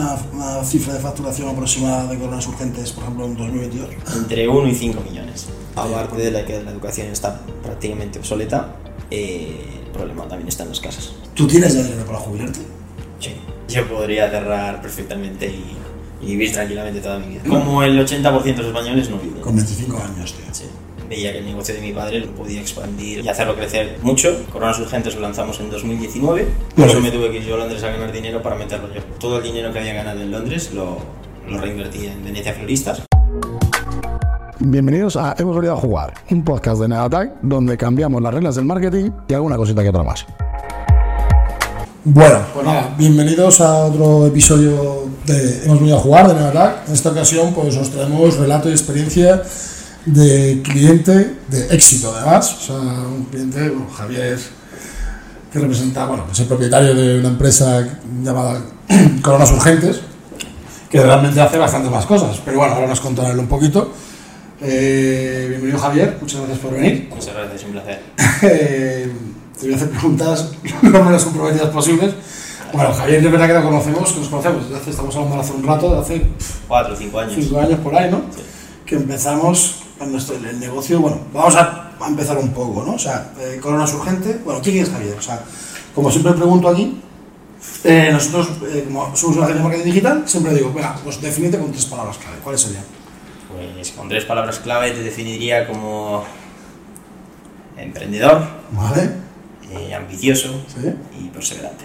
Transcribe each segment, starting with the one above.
una, una cifra de facturación aproximada de coronas urgentes, por ejemplo, en 2022? Entre 1 y 5 millones. Aparte de la que la educación está prácticamente obsoleta, eh, el problema también está en las casas. ¿Tú tienes ya dinero para jubilarte? Sí. Yo podría cerrar perfectamente y, y vivir tranquilamente toda mi vida. Como el 80% de los españoles no viven. Con 25 años, tío. Sí. Veía que el negocio de mi padre lo podía expandir y hacerlo crecer mucho. Coronas Urgentes lo lanzamos en 2019. Por eso me tuve que ir yo a Londres a ganar dinero para meterlo yo. Todo el dinero que había ganado en Londres lo, lo reinvertí en Venecia Floristas. Bienvenidos a Hemos venido a jugar, un podcast de Negatag donde cambiamos las reglas del marketing y alguna cosita que otra más. Bueno, pues nada, bienvenidos a otro episodio de Hemos venido a jugar de Nevatac. En esta ocasión, pues os traemos relato y experiencia de cliente de éxito, además. O sea, un cliente, bueno, Javier, que representa, bueno, es el propietario de una empresa llamada Coronas Urgentes, que realmente hace bastantes más cosas. Pero bueno, ahora nos contará un poquito. Eh, bienvenido, Javier, muchas gracias por venir. Muchas gracias, un placer. Eh, te voy a hacer preguntas lo menos comprometidas posibles. Bueno, Javier, es verdad que lo conocemos, que nos conocemos, desde hace, estamos hablando hace un rato, de hace Cuatro o cinco años. cinco años por ahí, ¿no? Sí. Que empezamos nuestro, el negocio, bueno, vamos a, a empezar un poco, ¿no? O sea, eh, Coronas Urgente, bueno, ¿quién es Javier? O sea, como siempre pregunto aquí, eh, nosotros, eh, como somos una agencia de marketing digital, siempre digo, venga, pues definite con tres palabras clave, ¿cuáles serían? Pues con tres palabras clave te definiría como emprendedor, ¿Vale? ambicioso ¿Sí? y perseverante.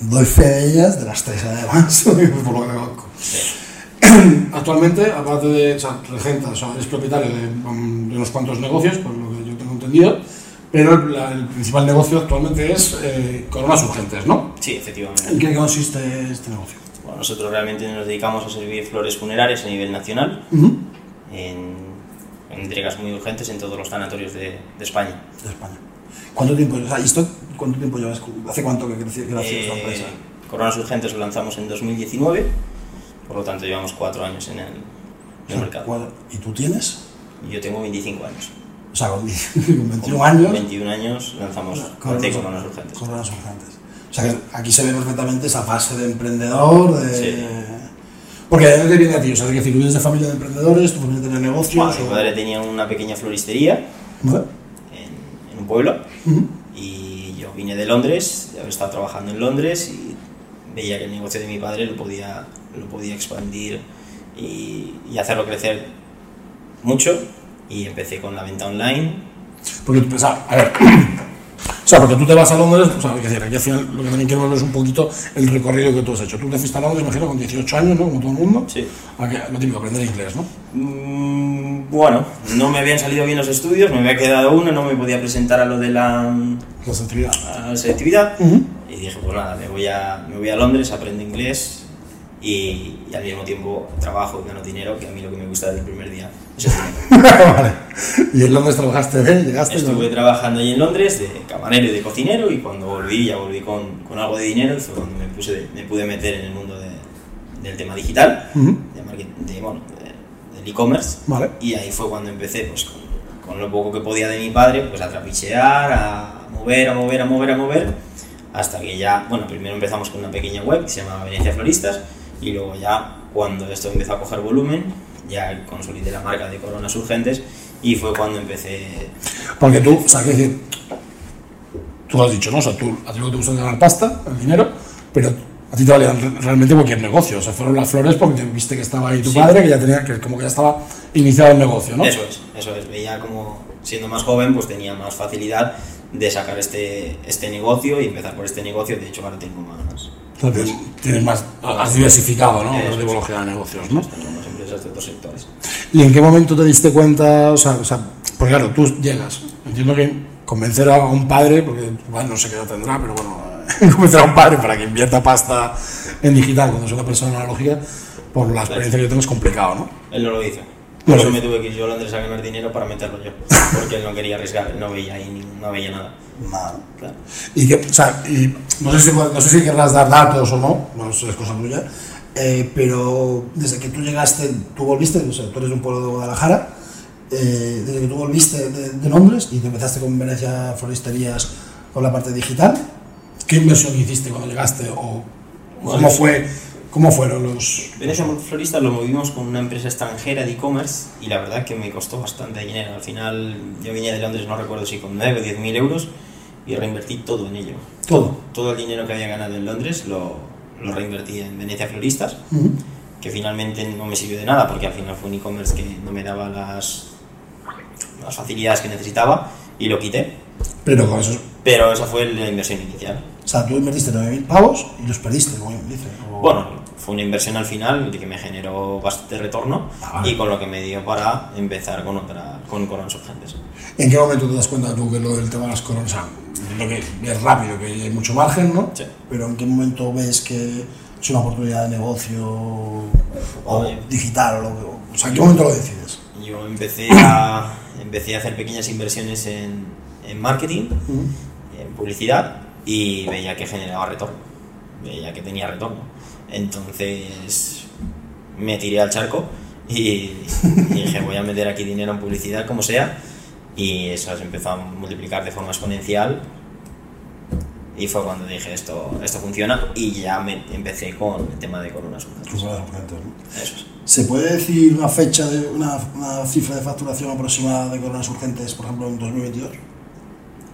Doy fe de ellas, de las tres además, por lo que conozco. Sí. Actualmente, aparte de, o sea, regenta, o sea, es propietario de, de unos cuantos negocios, por lo que yo tengo entendido, pero la- el principal negocio actualmente es eh, Coronas Urgentes, ¿no? Sí, ¿En efectivamente. qué consiste este negocio? Bueno, nosotros realmente nos dedicamos a servir flores funerarias a nivel nacional en, en entregas muy urgentes en todos los sanatorios de, de España. De España. ¿Cuánto tiempo, o sea, ¿y esto, cuánto tiempo llevas? ¿Hace cuánto que creció, que esta Eh, empresa? Coronas Urgentes lo lanzamos en 2019, por lo tanto llevamos cuatro años en el, en el mercado. ¿Cuál- ¿Y tú tienes? Yo tengo 25 años. O sea, con, con 21 años. 21 años lanzamos Coronas, Coronas Urgentes. Coronas Urgentes. O sea, que aquí se ve perfectamente esa fase de emprendedor, de... Sí. Porque de dónde viene a ti, o sea, es decir, tú vienes de familia de emprendedores, tu familia tiene negocios... Bueno, mi o- padre tenía una pequeña floristería ¿Vale? en, en un pueblo y yo vine de Londres, haber estado trabajando en Londres y veía que el negocio de mi padre lo podía, lo podía expandir y, y hacerlo crecer mucho y empecé con la venta online. Porque tú pensabas, a ver, o sea, porque tú te vas a Londres, o sea, decir, aquí al final lo que también quiero ver es un poquito el recorrido que tú has hecho. Tú te fuiste a Londres, imagino, con 18 años, ¿no? Como todo el mundo. Sí. Lo típico, aprender inglés, ¿no? Mm, bueno, no me habían salido bien los estudios, me había quedado uno, no me podía presentar a lo de la, La selectividad. a la selectividad. Ujú. Y dije, pues nada, me voy a, me voy a Londres, aprendo inglés y, y al mismo tiempo trabajo y gano dinero, que a mí lo que me gusta desde el primer día es el dinero. vale. ¿Y en Londres trabajaste bien? ¿Llegaste? Estuve trabajando ahí en Londres de camarero y de cocinero y cuando volví, ya volví con, con algo de dinero y fue cuando me, puse, me pude meter en el mundo de- del tema digital, Ujú. de marketing, de, bueno, de- del e-commerce. Vale. Y ahí fue cuando empecé, pues con, con lo poco que podía de mi padre, pues a trapichear, a mover, a mover, a mover, a mover, hasta que ya, bueno, primero empezamos con una pequeña web que se llama Venecia Floristas, y luego ya, cuando esto empezó a coger volumen, ya consolidé la marca de Coronas Urgentes, y fue cuando empecé... Porque tú, o sea, que decir, tú lo has dicho, ¿no? O sea, tú, a ti lo que te gusta es ganar pasta, el dinero, pero a ti te valía re- realmente cualquier negocio. O sea, fueron las flores porque viste que estaba ahí tu Sí. padre, que ya tenía, que como que ya estaba iniciado el negocio, ¿no? Eso es, eso es, veía como siendo más joven, pues tenía más facilidad de sacar este, este negocio y empezar por este negocio, de hecho ahora tengo más... Entonces, tienes más, has diversificado, ¿no? Es. tipología de negocios, ¿no? Tengo más empresas de otros sectores. ¿Y en qué momento te diste cuenta? O sea, o sea, porque claro, tú llegas. Entiendo que convencer a un padre, porque bueno, no sé qué edad tendrá, pero bueno, convencer a un padre para que invierta pasta en digital cuando es una persona analógica, por la experiencia que yo tengo es complicado, ¿no? Él no lo hizo. Por eso me tuve que ir yo a Londres a ganar dinero para meterlo yo. Porque él no quería arriesgar, no veía ahí, no veía nada. Nada. Claro. Y que, o sea, y no, sé si, no sé si querrás dar datos o no, bueno, eso es cosa tuya, eh, pero desde que tú llegaste, tú volviste, o sea, tú eres de un pueblo de Guadalajara, eh, desde que tú volviste de, de Londres y te empezaste con Venecia Floristerías con la parte digital, ¿qué inversión hiciste cuando llegaste o cómo fue ¿Cómo fueron los...? Venecia Floristas lo movimos con una empresa extranjera de e-commerce y la verdad que me costó bastante dinero. Al final yo venía de Londres, no recuerdo si con 9 o 10 mil euros y reinvertí todo en ello. Todo. Todo el dinero que había ganado en Londres lo, lo reinvertí en Venecia Floristas, Ujú. que finalmente no me sirvió de nada porque al final fue un e-commerce que no me daba las, las facilidades que necesitaba y lo quité. Pero con eso... Pero esa fue la inversión inicial. O sea, tú invertiste 9.000 pavos y los perdiste, como dice. o- Bueno, fue una inversión al final de que me generó bastante retorno Ah, vale. y con lo que me dio para empezar con otra con coronas urgentes. ¿En qué momento te das cuenta tú que lo del tema de las coronas, lo que es rápido, que hay mucho margen, ¿no? Sí. Pero ¿en qué momento ves que es una oportunidad de negocio o Oye. digital? O, lo que- o sea, ¿en qué momento lo decides? Yo empecé a, empecé a hacer pequeñas inversiones en, en marketing, en publicidad y veía que generaba retorno, veía que tenía retorno. Entonces me tiré al charco y, y dije voy a meter aquí dinero en publicidad como sea y eso se empezó a multiplicar de forma exponencial y fue cuando dije esto, esto funciona y ya me empecé con el tema de coronas urgentes. Eso es. ¿Se puede decir una fecha, de una, una cifra de facturación aproximada de coronas urgentes, por ejemplo, en 2022?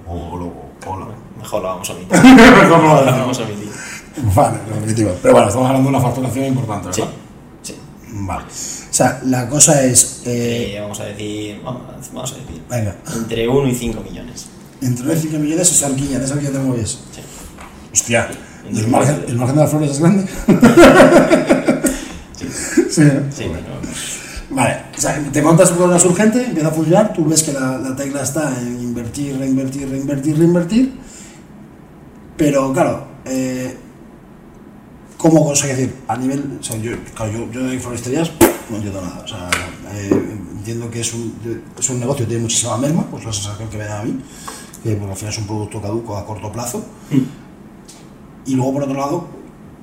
O lo... O lo... Mejor lo vamos a omitir. Mejor lo vamos a omitir. Vale, definitiva. Pero bueno, estamos hablando de una facturación importante, Sí, ¿verdad? sí. Vale. O sea, la cosa es... eh, Eh, vamos a decir, vamos, vamos a decir, venga, entre 1 y 5 millones. entre 9 y 5 millones es alquilla, es alquilla te mueves. Sí. Hostia, ¿y Entre el margen, el margen de las flores es grande? Sí, sí. ¿no? sí, pero Vale, o sea, te montas tu coronas urgente, empieza a funcionar, tú ves que la, la tecla está en invertir, reinvertir, reinvertir, reinvertir, pero claro, eh, ¿cómo conseguir decir? A nivel, o sea, yo, claro, yo, yo de floristerías no entiendo nada, o sea, eh, entiendo que es un, es un negocio que tiene muchísima merma, pues la sensación que me da a mí, que porque al final es un producto caduco a corto plazo, y luego por otro lado,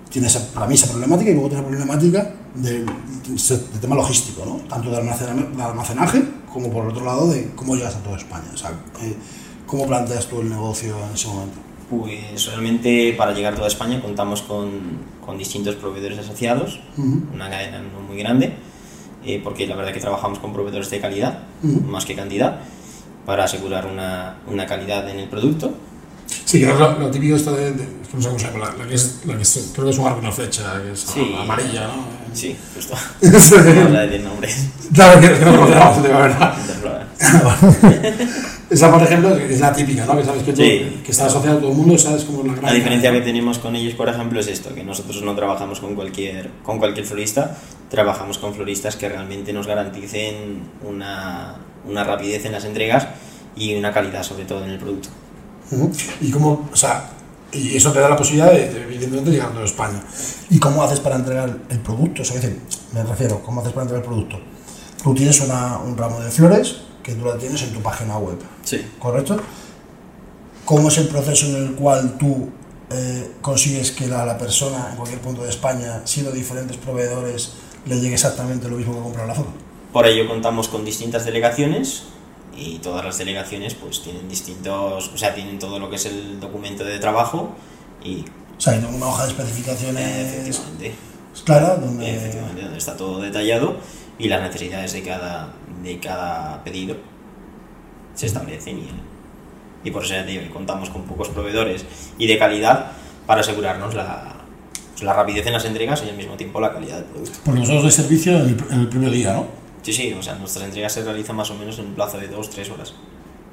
tiene esa, para mí esa problemática y luego tiene la problemática del, del tema logístico, ¿no? tanto de, almacena- de almacenaje como por otro lado de cómo llegas a toda España. O sea, eh, ¿Cómo planteas tú el negocio en ese momento? Pues realmente para llegar a toda España contamos con, con distintos proveedores asociados, Ujú. una cadena no muy grande, eh, porque la verdad que trabajamos con proveedores de calidad, Ujú. más que cantidad, para asegurar una, una calidad en el producto. Sí, que es lo, lo típico esto de, de- es que no sé cómo se llama, la, que es, la que es- creo que es un arco y una flecha, que es Sí. amarilla, ¿no? Sí, justo. Vamos a decir nombres. claro, que, que no conocemos, de verdad. Esa, por ejemplo, es la típica, ¿no? Que sabes que, tú- Sí. que está asociada a todo el mundo, sabes como la gran... La diferencia que tenemos con ellos, por ejemplo, es esto, que nosotros no trabajamos con cualquier, con cualquier florista, trabajamos con floristas que realmente nos garanticen una, una rapidez en las entregas y una calidad sobre todo en el producto. Y cómo, o sea, y eso te da la posibilidad de, de, evidentemente, llegar a España. ¿Y cómo haces para entregar el producto? O sea, decir, me refiero, ¿cómo haces para entregar el producto? Tú tienes una, un ramo de flores que tú la tienes en tu página web, Sí. ¿correcto? ¿Cómo es el proceso en el cual tú eh, consigues que la, la persona en cualquier punto de España, siendo diferentes proveedores, le llegue exactamente lo mismo que comprar la flor? Por ello contamos con distintas delegaciones y todas las delegaciones pues tienen distintos, o sea, tienen todo lo que es el documento de trabajo y O sea, hay una hoja de especificaciones clara donde... donde está todo detallado y las necesidades de cada, de cada pedido se establecen y, y por eso ya te digo, contamos con pocos proveedores y de calidad para asegurarnos la, pues, la rapidez en las entregas y al mismo tiempo la calidad del producto. Porque vosotros dais servicio en el, en el primer día, ¿no? Sí, sí, o sea, nuestras entregas se realizan más o menos en un plazo de 2-3 horas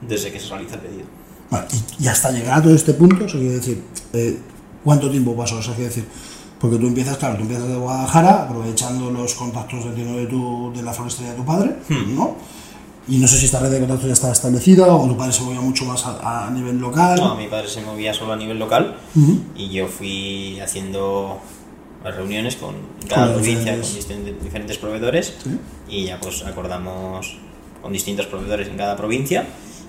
desde que se realiza el pedido. Vale, y, hasta llegar a todo este punto, o sea, quiere decir, eh, ¿cuánto tiempo pasó? O sea, quiere decir, porque tú empiezas, claro, tú empiezas de Guadalajara, aprovechando los contactos entiendo, de, tu, de la floristería de tu padre, ¿no? Y no sé si esta red de contactos ya estaba establecida o tu padre se movía mucho más a, a nivel local. No, mi padre se movía solo a nivel local Ujú. y yo fui haciendo las reuniones con cada provincia, con diferentes proveedores Sí. y ya pues acordamos con distintos proveedores en cada provincia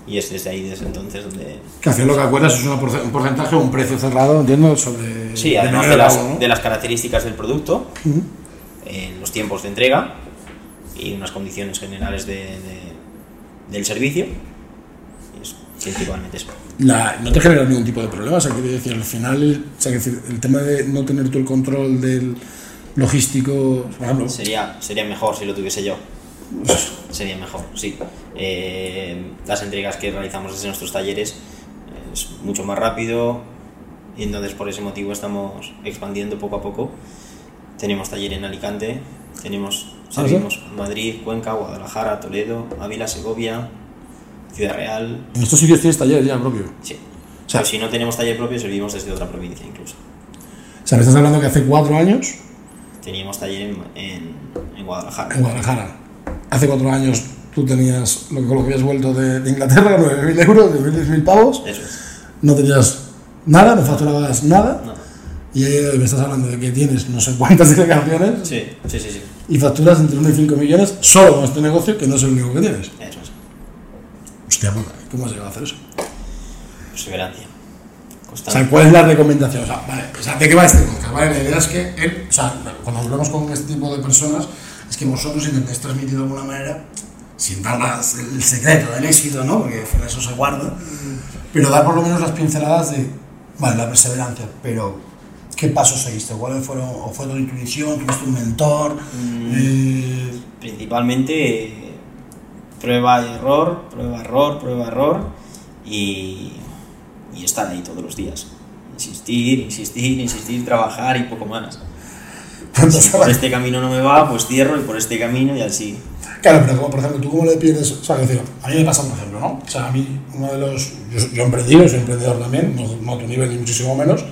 y es desde ahí, desde entonces, donde... Que final lo que acuerdas es un porcentaje o un precio cerrado, entiendo, sobre... Sí, de además de las, ¿no? de las características del producto, Ujú. eh, los tiempos de entrega y unas condiciones generales de, de- del servicio. Y eso, principalmente eso. La- no te genera ningún tipo de problema, o sea, quiere decir, al final, o sea, decir, el tema de no tener tú el control del, logísticos, por ejemplo. Sería, sería mejor si lo tuviese yo. Sería mejor, sí. Eh, las entregas que realizamos desde nuestros talleres es mucho más rápido y entonces por ese motivo estamos expandiendo poco a poco. Tenemos taller en Alicante, tenemos ¿Ah, sí? Madrid, Cuenca, Guadalajara, Toledo, Ávila, Segovia, Ciudad Real. En estos sitios tienes talleres ya propio. Sí. O sea- Pero si no tenemos taller propio, servimos desde otra provincia incluso. O sea, me estás hablando que hace cuatro años Teníamos taller en, en, en Guadalajara. en Guadalajara. Hace cuatro años tú tenías lo que, con lo que habías vuelto de, de Inglaterra, 9.000 euros, 9.000 pavos. Eso es. No tenías nada, no facturabas nada. No. Y me estás hablando de que tienes no sé cuántas delegaciones Sí, sí, sí, sí. y facturas entre 1 y 5 millones solo con este negocio, que no es el único que tienes. Eso es. Hostia puta, ¿cómo has llegado a hacer eso? Perseverancia. O sea, ¿cuál es la recomendación? O sea, vale, o sea, ¿de qué va este podcast? Vale, la idea es que él, o sea, cuando hablamos con este tipo de personas, es que vosotros intentáis transmitir de alguna manera, sin dar las- el secreto del éxito, ¿no? Porque eso se guarda, pero dar por lo menos las pinceladas de, vale, la perseverancia, pero ¿qué pasos seguiste? ¿Cuáles fueron? ¿O fue tu intuición? ¿Tuviste un mentor? Eh, Principalmente eh, prueba y error, prueba, error, prueba, error y, y estar ahí todos los días. Insistir, insistir, insistir, trabajar y poco más. ¿cuántos Si por este camino no me va, pues cierro y por este camino y así. Claro, pero como por ejemplo, ¿tú cómo le pierdes? O sea, decir, a mí me pasa, por ejemplo, ¿no? O sea, a mí, uno de los. Yo, yo he emprendido, soy emprendedor también, no, no a tu nivel ni muchísimo menos,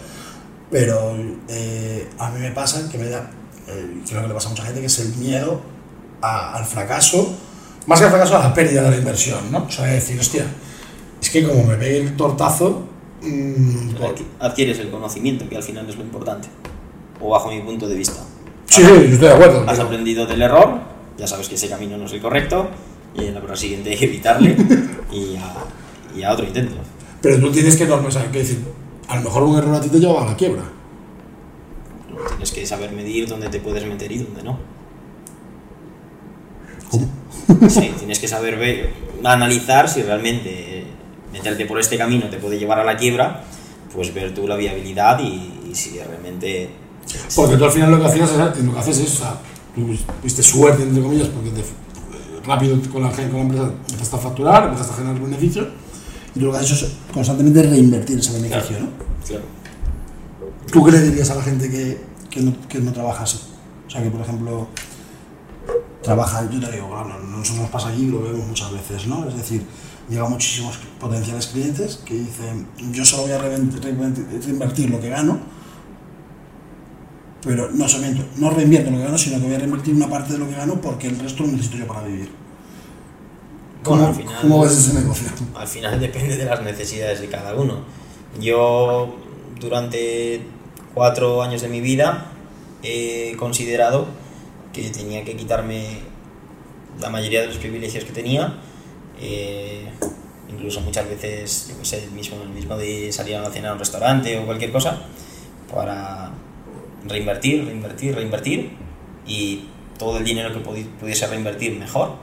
pero eh, a mí me pasa que me da. eh, creo que le pasa a mucha gente, que es el miedo a- al fracaso, más que al fracaso, a la pérdida de la inversión, ¿no? O sea, decir, hostia, es que como me pegue el tortazo. mm, Adqui- Adquieres el conocimiento, que al final es lo importante. O bajo mi punto de vista. Sí, sí, estoy de acuerdo. Has pero- aprendido del error, ya sabes que ese camino no es el correcto y en la prueba siguiente evitarle y a, y a otro intento. Pero tú tienes que, no, o sea, que decir, a lo mejor un error a ti te lleva a la quiebra. Tienes que saber medir dónde te puedes meter y dónde no. ¿Cómo? Sí, tienes que saber ver, analizar si realmente eh, meterte por este camino te puede llevar a la quiebra, pues ver tú la viabilidad y, y si realmente... Porque tú al final lo que hacías lo que haces es, o sea, tú tuviste suerte, entre comillas, porque te, rápido con la, con la empresa empezaste a facturar, empezaste a generar beneficio, y tú lo que has hecho es constantemente reinvertir ese beneficio, ¿no? Claro. ¿Tú qué le dirías a la gente que, que, no, que no trabaja así? O sea, que por ejemplo, trabaja, yo te digo, bueno, nosotros nos pasa aquí y lo vemos muchas veces, ¿no? Es decir, llegan muchísimos potenciales clientes que dicen, yo solo voy a reinvertir lo que gano, pero no solamente, no reinvierto lo que gano, sino que voy a reinvertir una parte de lo que gano porque el resto lo necesito yo para vivir. ¿Cómo, Bueno, al final- ¿cómo ves ese negocio? Al final depende de las necesidades de cada uno. Yo durante cuatro años de mi vida he considerado que tenía que quitarme la mayoría de los privilegios que tenía, eh, incluso muchas veces, yo qué sé, el mismo, el mismo de salir a cenar a un restaurante o cualquier cosa, para reinvertir, reinvertir, reinvertir y todo el dinero que pudi- pudiese reinvertir mejor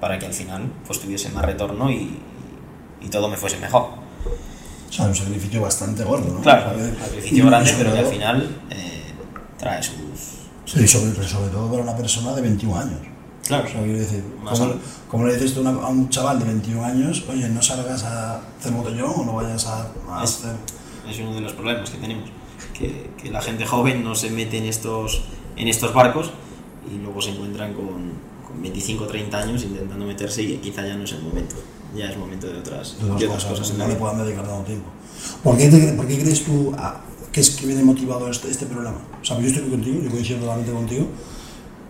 para que al final pues tuviese más retorno y, y todo me fuese mejor. O sea, un sacrificio bastante gordo, ¿no? Claro, que- sacrificio grande, pero que al final eh, trae sus... Sí, sobre, pero sobre todo para una persona de 21 años. Claro, O sea, quiero decir, Más ¿cómo, o- cómo le dices tú a una- a un chaval de 21 años, oye, no salgas a hacer botellón o no vayas a, a Es- hacer... es uno de los problemas que tenemos, que, que la gente joven no se mete en estos, en estos barcos y luego se encuentran con 25 o 30 años intentando meterse y quizá ya no es el momento, ya es momento de otras, de de otras cosas, cosas no le puedan dedicar tanto tiempo. ¿Por qué, te- por qué crees tú a- que es que viene motivado este, este programa? O sea, yo estoy contigo, yo coincido totalmente contigo.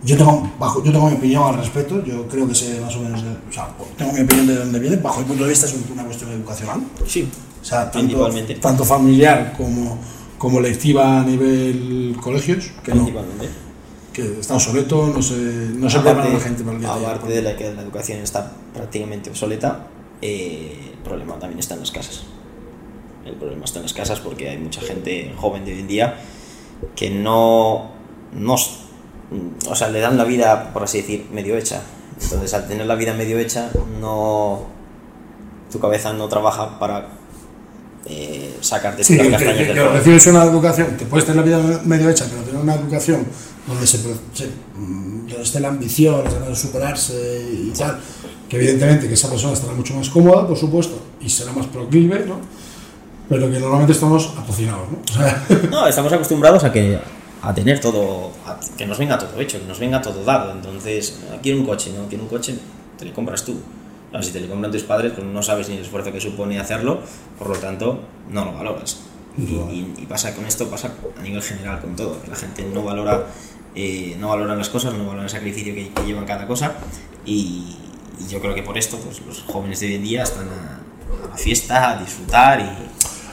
Yo tengo, bajo, yo tengo mi opinión al respecto, yo creo que sé más o menos, de- o sea, tengo mi opinión de dónde viene, bajo mi punto de vista es una cuestión educacional. Sí, O sea, tanto, tanto familiar como, como lectiva a nivel colegios, que, no, principalmente. Que está obsoleto, no se, no se prepara la gente para el día aparte de la que la educación está prácticamente obsoleta, eh, el problema también está en las casas. El problema está en las casas porque hay mucha gente joven de hoy en día que no, no o sea, le dan la vida, por así decir, medio hecha. Entonces, al tener la vida medio hecha, no tu cabeza no trabaja para eh, sacarte Sí, las que, castañas que- del que fuego. recibes una educación, te puedes tener la vida medio hecha, pero tener una educación donde se, se mm, donde esté la ambición, las ganas de superarse y tal, que evidentemente que esa persona estará mucho más cómoda, por supuesto, y será más proclive, ¿no? Pero que normalmente estamos atocinados, ¿no? O sea, No, estamos acostumbrados a que a tener todo, a que nos venga todo hecho, que nos venga todo dado. Entonces, quiero un coche, ¿no? Quiero un coche, te lo compras tú. Claro, si te lo compran tus padres, pues no sabes ni el esfuerzo que supone hacerlo, por lo tanto, no lo valoras. Y, y- y pasa con esto, pasa a nivel general con todo, que la gente no valora, eh, no valora las cosas, no valora el sacrificio que, que lleva cada cosa, y, y yo creo que por esto, pues los jóvenes de hoy en día están a, a la fiesta, a disfrutar y,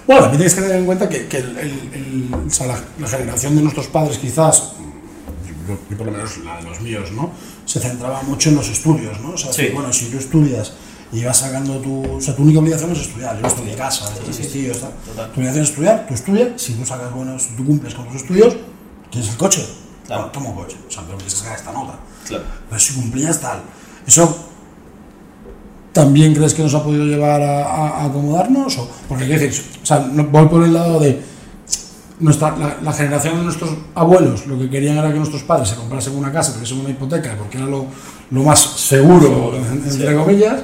Bueno, también tienes que tener en cuenta que, que el- el- el- o sea, la, la generación de nuestros padres, quizás, yo, por lo menos la de los míos, ¿no? Se centraba mucho en los estudios, ¿no? O sea, Sí. que, bueno, si tú estudias y vas sacando tu. O sea, tu única obligación es estudiar. Yo estudié casa, Sí, sí, sí. tíos. Tu obligación es estudiar, tú estudias, si tú sacas buenos, tú cumples con tus estudios, tienes el coche. Claro. Un coche, o sea, pero tienes que sacar esta nota. claro. Pero si cumplías tal. Eso también crees que nos ha podido llevar a, a- a acomodarnos? O, porque quiero decir, o sea, voy por el lado de nuestra, la, la generación de nuestros abuelos, lo que querían era que nuestros padres se comprasen una casa, tuviesen una hipoteca, porque era lo, lo más seguro, en- entre comillas.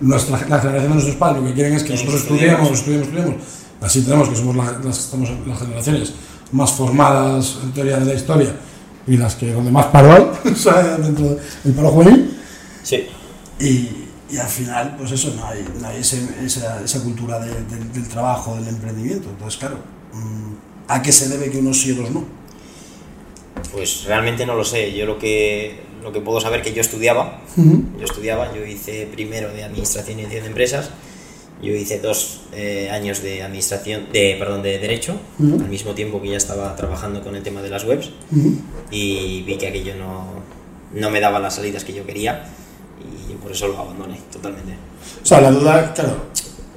Nuestra, la generación de nuestros padres lo que quieren es que nosotros estudiemos, estudiemos, estudiemos. Así tenemos que somos la- las, estamos las generaciones más formadas en teoría de la historia y las que donde más paro hay, o sea, dentro del paro juvenil. Sí. Y, y al final, pues eso, no hay, no hay ese- esa, esa cultura de- del- del trabajo, del emprendimiento. Entonces, claro, mm, ¿a qué se debe que unos sí y otros no? Pues realmente no lo sé. Yo lo que, lo que puedo saber que yo estudiaba, yo estudiaba, yo hice primero de administración y de empresas, yo hice dos eh, años de administración, de perdón, de derecho, Ujú. al mismo tiempo que ya estaba trabajando con el tema de las webs y vi que aquello no, no me daba las salidas que yo quería y por eso lo abandoné totalmente. O sea, la duda, claro,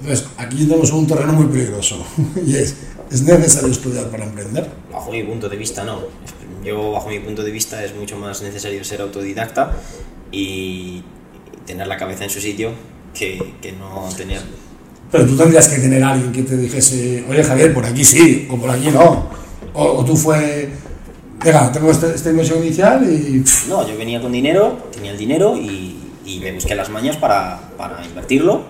entonces, aquí tenemos un terreno muy peligroso y es, ¿es necesario estudiar para emprender? Bajo mi punto de vista, no. Yo, bajo mi punto de vista, es mucho más necesario ser autodidacta y tener la cabeza en su sitio que, que no tener. Pero tú tendrías que tener a alguien que te dijese, oye Javier, por aquí sí, o por aquí no. O, o tú fue, venga, tengo este- esta inversión inicial y... No, yo venía con dinero, tenía el dinero y, y me busqué las mañas para, para invertirlo.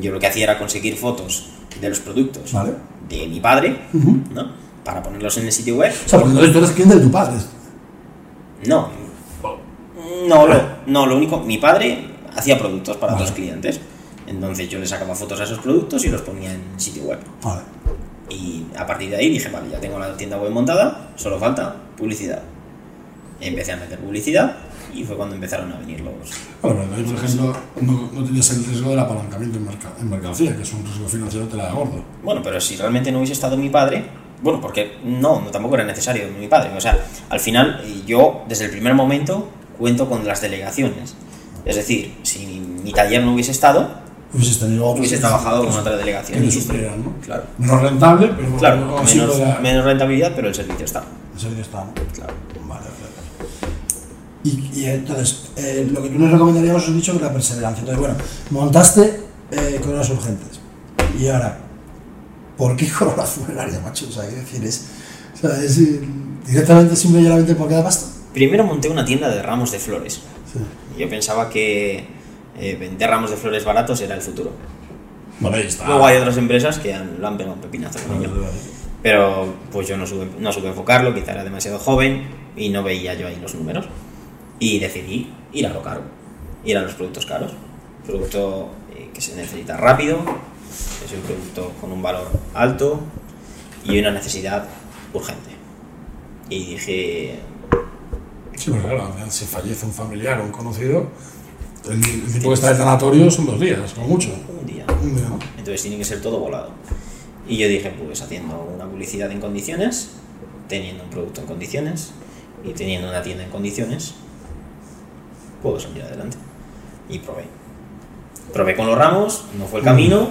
Yo lo que hacía era conseguir fotos de los productos Vale. de mi padre. ¿no? Para ponerlos en el sitio web. O sea, porque entonces tú eres cliente de tu padre. No. No, lo, no, lo único, mi padre hacía productos para Vale. otros clientes. Entonces yo le sacaba fotos a esos productos y los ponía en sitio web. Vale. Y a partir de ahí dije, vale, ya tengo la tienda web montada, solo falta publicidad. Empecé a meter publicidad y fue cuando empezaron a venir los... Bueno, pero ahí, por ejemplo, no, no tenías el riesgo del apalancamiento en, merca- en mercancía, que es un riesgo financiero te la da gordo. Bueno, pero si realmente no hubiese estado mi padre, bueno, porque no, no tampoco era necesario mi padre. O sea, al final eh, yo desde el primer momento cuento con las delegaciones. Es decir, si mi taller no hubiese estado, Hubieses tenido otros hubiese que- trabajado con que- otra que delegación. le Y- suplieran, ¿no? Claro, Menos rentable, pero claro, sí menos, menos rentabilidad, pero el servicio está. el servicio está, ¿no? Claro. Vale, vale. Y, y entonces, eh, lo que tú nos recomendaríamos, has dicho, que la perseverancia. Entonces, bueno, montaste eh, coronas urgentes. Y ahora, ¿por qué corona funeraria, macho? O sea, quiero decir, es, o sea, es eh, directamente, simple y llanamente porque da pasta. Primero monté una tienda de ramos de flores. Sí. Yo pensaba que eh, vender ramos de flores baratos era el futuro. Vale, ahí está. Luego hay otras empresas que han, lo han pegado un pepinazo con Vale, ello. vale. Pero pues yo no supe, no supe enfocarlo, quizá era demasiado joven y no veía yo ahí los números. Y decidí ir a lo caro, ir a los productos caros. Producto eh, que se necesita rápido, es un producto con un valor alto y una necesidad urgente. Y dije, Sí, pero claro, si fallece un familiar o un conocido, el, el tiempo que está en el tanatorio son dos días, como mucho. un día. Un día, ¿no? Entonces tiene que ser todo volado. Y yo dije, pues haciendo una publicidad en condiciones, teniendo un producto en condiciones y teniendo una tienda en condiciones, puedo salir adelante. Y probé. Probé con los ramos, no fue el camino,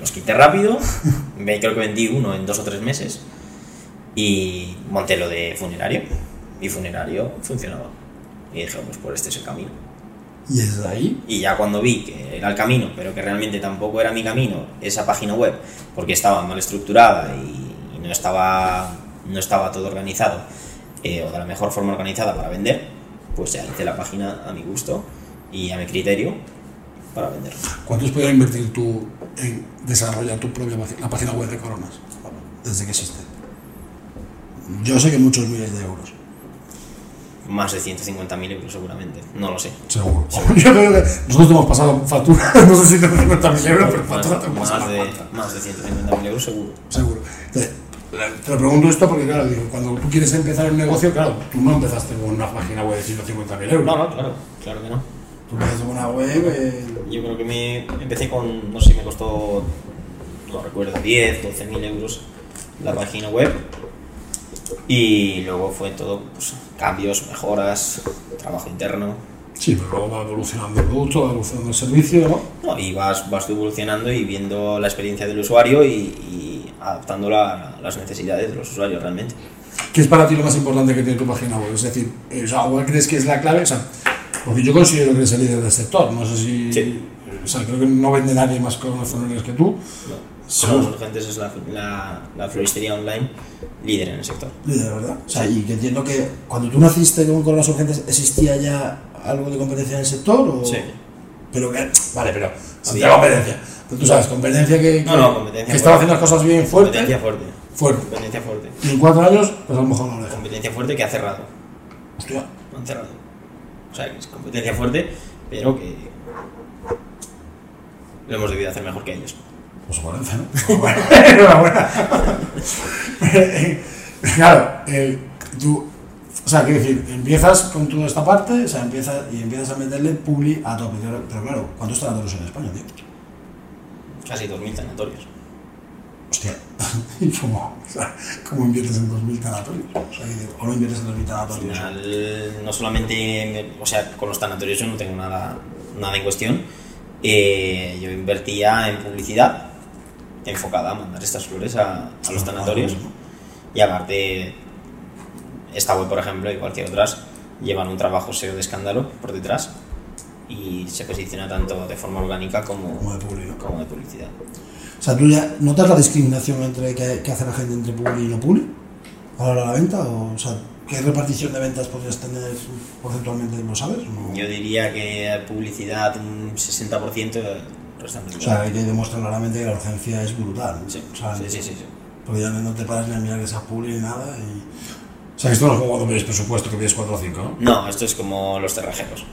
los quité rápido, me creo que vendí uno en dos o tres meses y monté lo de funerario. Y funerario funcionaba. Y dije, pues por este es el camino. Y desde ahí, Y ya cuando vi que era el camino, pero que realmente tampoco era mi camino, esa página web, porque estaba mal estructurada y, y no, estaba, no estaba todo organizado, eh, o de la mejor forma organizada para vender, pues ya hice la página a mi gusto y a mi criterio para vender. ¿Cuánto has podido invertir tú en desarrollar tu propia página, la página web de Coronas? Desde que existe. Yo sé que muchos miles de euros. Más de 150.000 euros seguramente, no lo sé. Seguro. Yo creo que nosotros hemos pasado factura, no sé si 150.000 euros, pero Más, factura más pasado. de, más de 150.000 euros seguro. Seguro. Te, te lo pregunto esto porque, claro, digo, cuando tú quieres empezar un negocio, claro, tú no empezaste con una página web de 150.000 euros. No, no, claro, claro que no. Tú empezaste con una web. eh, Yo creo que me empecé con, no sé, me costó, no recuerdo, 10, 12 mil euros la página web. Y luego fue todo, pues, cambios, mejoras, trabajo interno. sí, pero luego va evolucionando el producto, va evolucionando el servicio, ¿no? No, y vas, vas evolucionando y viendo la experiencia del usuario y, y adaptándola a las necesidades de los usuarios realmente. ¿Qué es para ti lo más importante que tiene tu página web? Es decir, ¿cuál crees que es la clave? O sea, porque yo considero que eres el líder del sector. No sé si. Sí. O sea, creo que no vende nadie más con los que tú. Somos Urgentes es la, la, la floristería online líder en el sector. Líder, ¿verdad? O sea, y que entiendo que cuando tú naciste con Coronas Urgentes, ¿existía ya algo de competencia en el sector? O... Sí. Pero que, vale, pero si Había- te competencia. Pero tú sabes, competencia que, No, no, competencia que estaba haciendo las cosas bien fuerte. Competencia fuerte. Fuerte. Competencia fuerte. Y en cuatro años, pues a lo mejor no lo. Competencia fuerte que ha cerrado. Hostia. Han cerrado. O sea, que es competencia fuerte, pero que lo hemos debido hacer mejor que ellos. Pues parece, ¿no? Enhorabuena. claro, eh, tú, o sea, quiero decir, empiezas con toda esta parte, o sea, empiezas y empiezas a meterle publi a tope. Pero, pero claro, ¿cuántos tanatorios en España, tío? Casi 2.000 sanatorios. Hostia, ¿y cómo, o sea, cómo inviertes en 2.000 tanatorios? O, sea, o no inviertes en 2.000 Al tanatorios. final, no solamente, me- o sea, con los tanatorios yo no tengo nada, nada en cuestión. Eh, yo invertía en publicidad enfocada a mandar estas flores a, a los tanatorios. Y aparte, esta web, por ejemplo, y cualquier otras, llevan un trabajo SEO de escándalo por detrás y se posiciona tanto de forma orgánica como, Como de ¿no? como de publicidad. O sea, ¿tú ya notas la discriminación entre que, que hace la gente entre publi y no publi? ¿A la hora de la venta? O, o sea, ¿qué repartición de ventas podrías tener porcentualmente? ¿Lo sabes? ¿No? Yo diría que publicidad un 60%, restante. O sea, que demuestra claramente que la urgencia es brutal. sí, O sea, sí, sí, sí, sí. Porque ya no te paras ni a mirar que sea publi ni nada. Y... O sea, que esto no es como cuando pides presupuesto que pides 4 o 5, ¿no? No, esto es como los cerrajeros.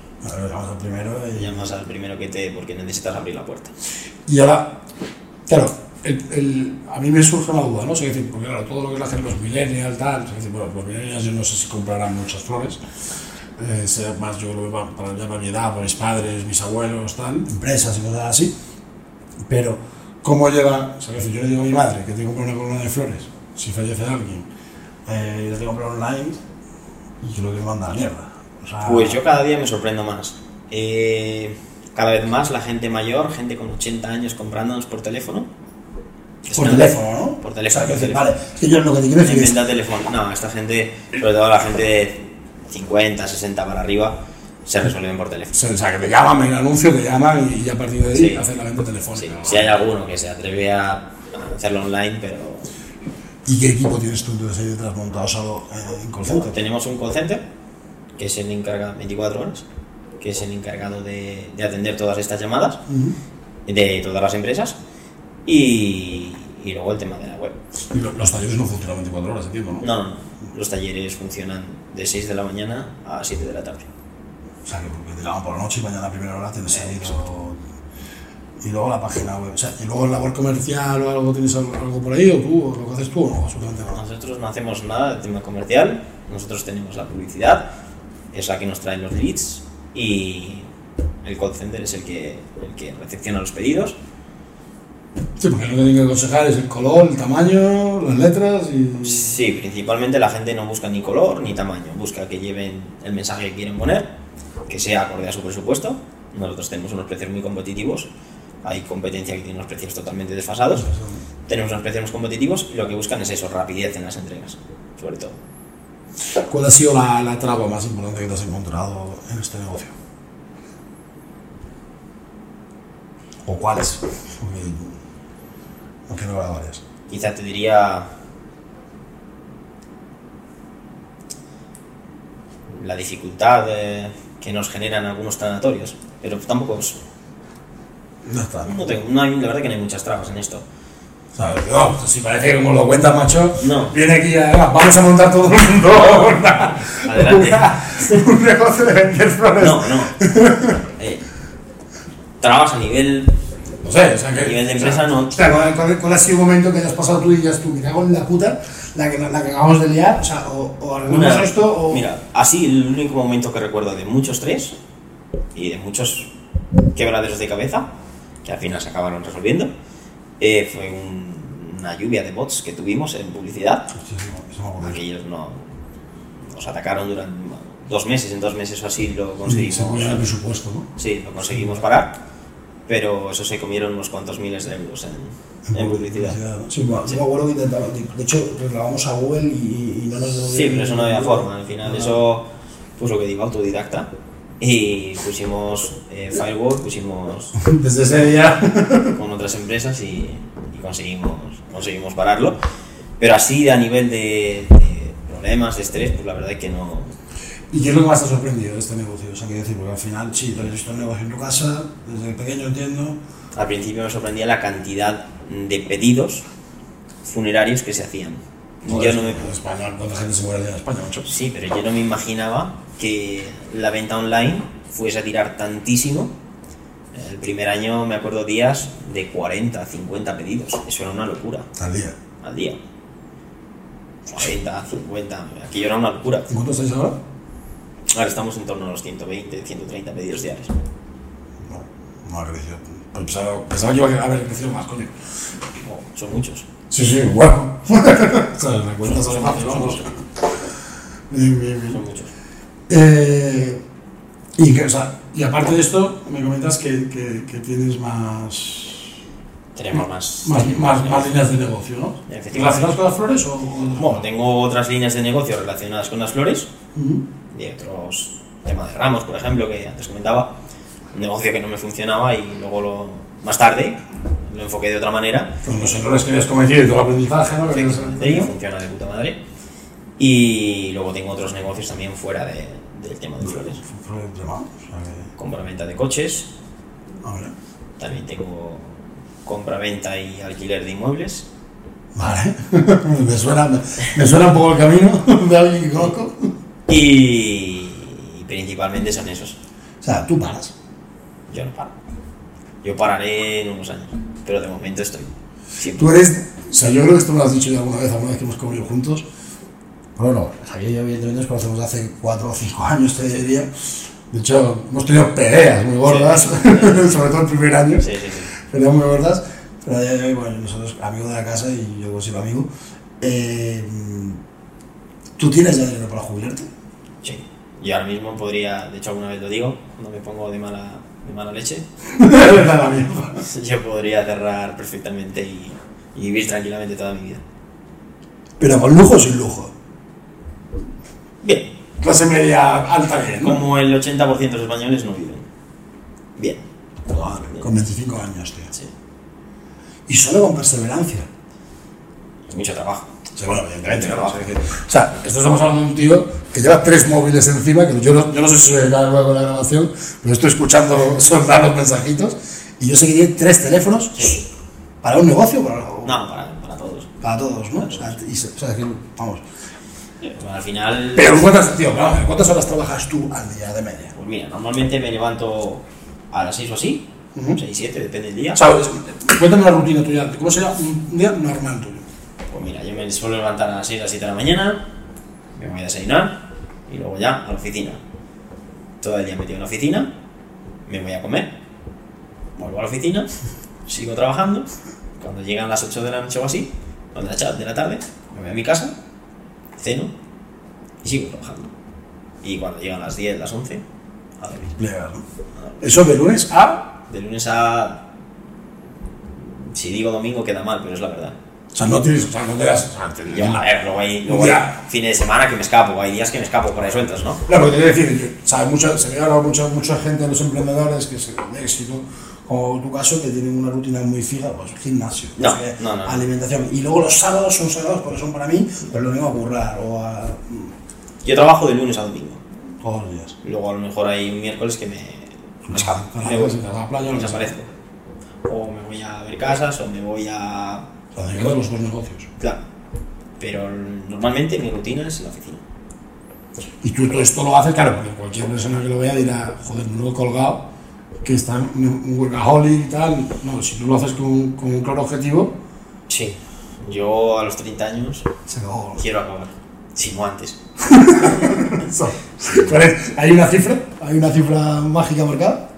Vamos al primero y... Llamas al primero que te. porque necesitas abrir la puerta. Y ahora, claro, el, el- a mí me surge una duda, ¿no? O sea, es decir, porque claro, todo lo que es la gente, los millennials, tal, o sea, decir, bueno, los millennials yo no sé si comprarán muchas flores, eh, sea más yo creo que para, ya para mi edad, para mis padres, mis abuelos, tal, Empresas y cosas así. pero ¿cómo lleva, o sea, es decir, yo le digo a mi madre que tengo que comprar una corona de flores, si fallece alguien, Eh, y lo tengo que comprar online y creo que me manda a la mierda. O sea, Pues yo cada día me sorprendo más. Eh, cada vez más la gente mayor, gente con 80 años comprándonos por teléfono. Por teléfono, ¿no? Por O teléfono. sea, que por teléfono. vale, es que yo lo que te quiero decir es... Teléfono. No, esta gente, sobre todo la gente de 50, 60 para arriba, se resuelven por teléfono. o sea, que te llaman, el anuncio, te llaman y ya a partir de ahí Sí. hacen la venta Sí, telefónica. si hay alguno que se atreve a hacerlo online, pero ¿Y qué equipo tienes tú entonces ahí detrás montado solo eh, en call center? tenemos un call center que es el encargado 24 horas, que es el encargado de, de atender todas estas llamadas de todas las empresas y, y luego el tema de la web. Y lo- los talleres no funcionan 24 horas, entiendo, ¿no? No, no, no. Los talleres funcionan de 6 de la mañana a 7 de la tarde. O sea, que te por la noche y mañana a primera hora tienes salido... Y luego la página web. O sea, Y luego en labor comercial o algo, ¿tienes algo, algo por ahí? ¿O tú? ¿O lo que haces tú? ¿O no? Absolutamente nada. Nosotros no hacemos nada de tema comercial, nosotros tenemos la publicidad, es la que nos trae los leads y el call center es el que, el que recepciona los pedidos. Sí, porque lo que tienen que aconsejar es el color, el tamaño, las letras y... Sí, principalmente la gente no busca ni color ni tamaño, busca que lleven el mensaje que quieren poner, que sea acorde a su presupuesto. Nosotros tenemos unos precios muy competitivos, hay competencia que tiene unos precios totalmente desfasados. Tenemos unos precios más competitivos y lo que buscan es eso, rapidez en las entregas, sobre todo. ¿Cuál ha sido la, la traba más importante que te has encontrado en este negocio? ¿O cuáles? Porque, aunque no habrá varias. Quizá te diría la dificultad que nos generan algunos tanatorios. Pero tampoco es. No está. No tengo, no hay, la verdad que no hay muchas trabas en esto. ¿Sabes? No, pues si parece que como lo cuentas, macho, No. viene aquí a, "Venga, vamos a montar todo el mundo una- Adelante. una- un negocio de vender flores. No, no. Eh, trabas a nivel. No sé, o sea que. A nivel de o empresa, sea, no. O sea, ¿cuál, ha sido un momento que hayas pasado tú y digas tú, me cago en la puta, la que, la que acabamos de liar? O sea, o, o arreglamos Una- esto o. Mira, así el único momento que recuerdo de muchos tres y de muchos quebraderos de cabeza, que al final se acabaron resolviendo, eh, fue un- una lluvia de bots que tuvimos en publicidad. Sí, sí. Aquellos no nos atacaron durante dos meses, en dos meses o así lo Sí, conseguimos. se ponía el presupuesto, ¿no? Sí, lo conseguimos parar, pero eso se comieron unos cuantos miles de euros en, en publicidad. Sí, me acuerdo que intentaba, de hecho, reclamamos a Google y, y no nos Sí, pero eso no había forma. Al final, No. eso, pues lo que digo, autodidacta. Y pusimos eh, firewall, pusimos Desde ese día. con otras empresas y, y conseguimos, conseguimos pararlo. Pero así, a nivel de, de problemas, de estrés, pues la verdad es que no. ¿Y es lo que más te ha sorprendido de este negocio? O sea, quiero decir, porque al final, sí, tú has visto el negocio en tu casa, desde pequeño entiendo. Al principio me sorprendía la cantidad de pedidos funerarios que se hacían. Yo no me, En España, ¿cuánta gente se muere en España, macho? Sí, pero yo no me imaginaba que la venta online fuese a tirar tantísimo. El primer año me acuerdo días de 40, 50 pedidos. Eso era una locura Al día. al día. 40, 50, aquello era una locura. ¿En cuánto estáis ahora? Ahora estamos en torno a los 120, 130 pedidos diarios. No, no ha crecido. Pensaba, pensaba que iba a haber crecido más, coño. Oh, son muchos. Sí, sí, bueno. o sea, la cuenta sale Son vamos. muchos. Bien, bien, bien. Son muchos. Eh, y, que, o sea, y aparte de esto, me comentas que, que, que tienes más, Tenemos más. más, más, más líneas de negocio, ¿no? ¿Relacionadas con las flores o...? Bueno, tengo otras líneas de negocio relacionadas con las flores. De otros temas de ramos, por ejemplo, que antes comentaba, un negocio que no me funcionaba y luego lo, más tarde lo enfoqué de otra manera Con los errores que habías cometido y todo el aprendizaje, ¿no? Efectivamente, y funciona de puta madre. Y luego tengo otros negocios también fuera de- del tema de flores. Compra-venta de coches, Vale. también tengo compra-venta y alquiler de inmuebles. Vale. me, suena, me, me suena un poco el camino de alguien que conozco. Y, principalmente son esos. O sea, tú paras. Yo no paro. Yo pararé en unos años, pero de momento estoy. Siempre. Tú eres... O sea, yo creo que esto me lo has dicho ya alguna vez, alguna vez que hemos comido juntos. Bueno, Javier y yo, evidentemente, nos conocemos hace 4 o 5 años, te diría. de hecho, hemos tenido peleas muy gordas, sobre todo el primer año. Sí, sí, sí. Peleas muy gordas. Pero a día de hoy, bueno, nosotros, amigos de la casa y yo consigo amigo. Eh, ¿Tú tienes ya dinero para jubilarte? Sí. Yo ahora mismo podría, de hecho alguna vez lo digo, cuando me pongo de mala, de mala leche, yo podría cerrar perfectamente y, y vivir tranquilamente toda mi vida. Pero con lujo o sin lujo. Bien, Clase media alta bien, ¿no? como el 80% de los españoles no viven. Bien. Joder, con 25 años, tío. Sí. Y solo con perseverancia. Es mucho trabajo. Bueno, evidentemente, ¿no? O sea, que- o sea, esto estamos hablando de un tío que lleva tres móviles encima, que yo no, yo no sé si se da luego la grabación, pero estoy escuchando sonar los mensajitos. Y yo sé que tiene tres teléfonos para un negocio, para, No, para, para todos. para todos, ¿no? O sea, y se- o sea, que, vamos. Bueno, al final, Pero ¿cuántas, tío, claro, ¿cuántas horas trabajas tú al día de media? pues mira, normalmente me levanto a las 6 o así, Ujú. 6, 7, depende del día. Cuéntame la rutina tuya, ¿cómo será un día normal tuyo? Pues mira, yo me suelo levantar a las 6 a las 7 de la mañana, me voy a desayunar y luego ya a la oficina. Todo el día metido en la oficina, me voy a comer, vuelvo a la oficina, sigo trabajando. Cuando llegan las 8 de la noche o así, o de la, de la tarde, me voy a mi casa, ceno y sigo trabajando. Y cuando llegan las 10, las 11, a dormir. Eso de lunes a... De lunes a. Si digo domingo queda mal, pero es la verdad. O sea, no tienes... O sea, no te das... O sea, te Yo, a ver, luego hay, luego hay fines de semana que me escapo, hay días que me escapo por ahí sueltos, ¿no? Claro, porque te a decir, ¿sabes? Mucha, se ve ahora mucha, mucha gente, los emprendedores que se de éxito, Como tu caso, que tienen una rutina muy fija, pues gimnasio, No, pues, eh, no, alimentación. Y luego los sábados son sagrados porque son para mí, pero lo vengo a currar o a... Yo trabajo de lunes a domingo. Todos los días. Luego a lo mejor hay un miércoles que me, me escapo, me voy, a la playa, que desaparezco. O me voy a ver casas, o me voy a... O sea, dedicados a los buenos negocios. Claro. Pero normalmente mi rutina es en la oficina. Y tú todo esto lo haces, claro, porque cualquier persona que lo vea dirá, joder, no lo he colgado, que está un workaholic y tal. No, si tú lo haces con, con un claro objetivo, Sí. Yo a los 30 años Se quiero acabar. Si no antes. ¿Hay una cifra? ¿Hay una cifra mágica marcada?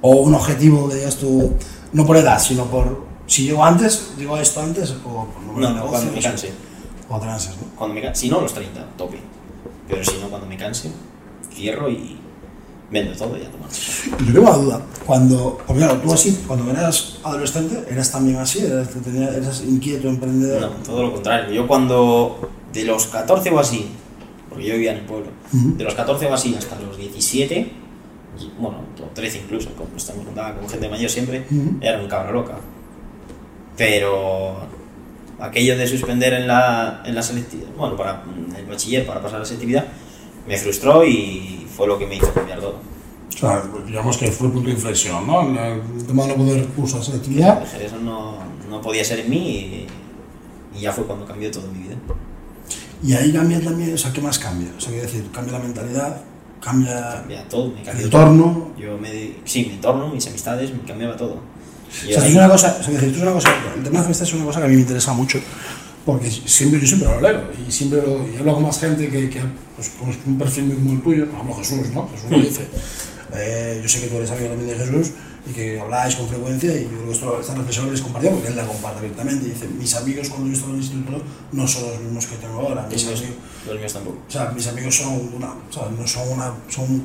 O un objetivo digas tú, no por edad, sino por si llego antes, digo esto antes, o por de No, negocios, cuando me canse. O transes, ¿no? Cuando me canse. Si no, a los 30, tope. Pero si no, cuando me canse, cierro y vendo todo y ya tomar. Yo tengo una duda. Cuando, porque claro, tú así, cuando eras adolescente, eras también así, eras, eras inquieto, emprendedor. No, todo lo contrario. Yo cuando, de los 14 o así, porque yo vivía en el pueblo, de los 14 o así hasta los 17, y, bueno, o 13 incluso, como estamos juntaba con gente mayor siempre, era un cabra loca. Pero aquello de suspender en la, en la selectividad, bueno, para el bachiller, para pasar la selectividad, me frustró y fue lo que me hizo cambiar todo. O sea, digamos que fue el punto de inflexión, ¿no? El tema de no poder cursar selectividad. Dije, Eso no, no podía ser en mí y, y ya fue cuando cambió todo mi vida. Y ahí cambia también, o sea, ¿qué más cambia? O sea, quiero decir, cambia la mentalidad, cambia Cambia todo, me el cambió todo. entorno. Yo me, sí, mi entorno, mis amistades, me cambiaba todo. O sea, ahí- es una cosa, o sea, decir, es una cosa, el tema de amistad es una cosa que a mí me interesa mucho. Porque siempre, yo siempre lo leo y siempre lo, y hablo con más gente que, que pues, con un perfil muy como el tuyo. Hablo Jesús, ¿no? Jesús lo dice. Eh, yo sé que tú eres amigo también de Jesús y que habláis con frecuencia y yo creo que esto, esta reflexión habéis compartido porque él la comparte abiertamente. Dice, mis amigos cuando yo estaba en el instituto no son los mismos que tengo ahora. Mis amigos, los míos tampoco. o sea, mis amigos son una, o sea, no son una, son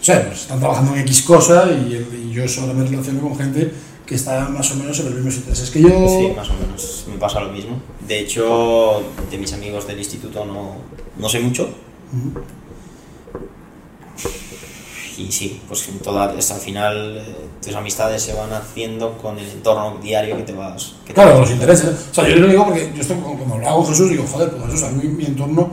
O sea, pues, están trabajando en X cosa y, y yo solo me relaciono con gente que están más o menos en los mismos intereses que yo. Sí, más o menos, me pasa lo mismo. De hecho, de mis amigos del instituto no, no sé mucho. Ujú. Y sí, pues en toda, es, al final eh, tus amistades se van haciendo con el entorno diario que te vas... Que te Claro, vas los intereses. O sea, yo lo digo porque yo estoy, cuando hablaba con Jesús digo, joder, pues Jesús, a mí mi entorno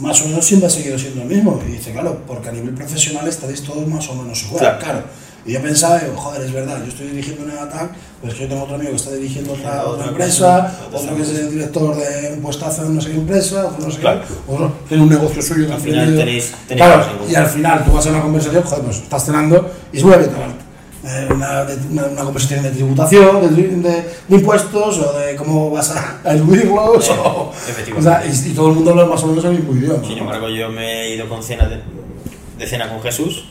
más o menos siempre ha seguido siendo el mismo. Y dice, claro, porque a nivel profesional estaréis todos más o menos igual. Claro. Claro. Y yo pensaba, digo, joder, es verdad, yo estoy dirigiendo una ATAC, pero es que yo tengo otro amigo que está dirigiendo otra, Otra empresa, otro que es el director de un puestazo en no sé qué empresa, otro no sé Claro. qué. otro tiene un negocio suyo Al final tenéis- tenéis Claro, y al final tú vas a una conversación, joder, pues estás cenando y seguramente eh, una, una, una conversación de tributación, de, de- de impuestos o de cómo vas a, a eludirlos. Eh, o, efectivamente. o sea, y, y todo el mundo habla más o menos el mismo idioma. Sin embargo, yo me he ido con cena de, de cena con Jesús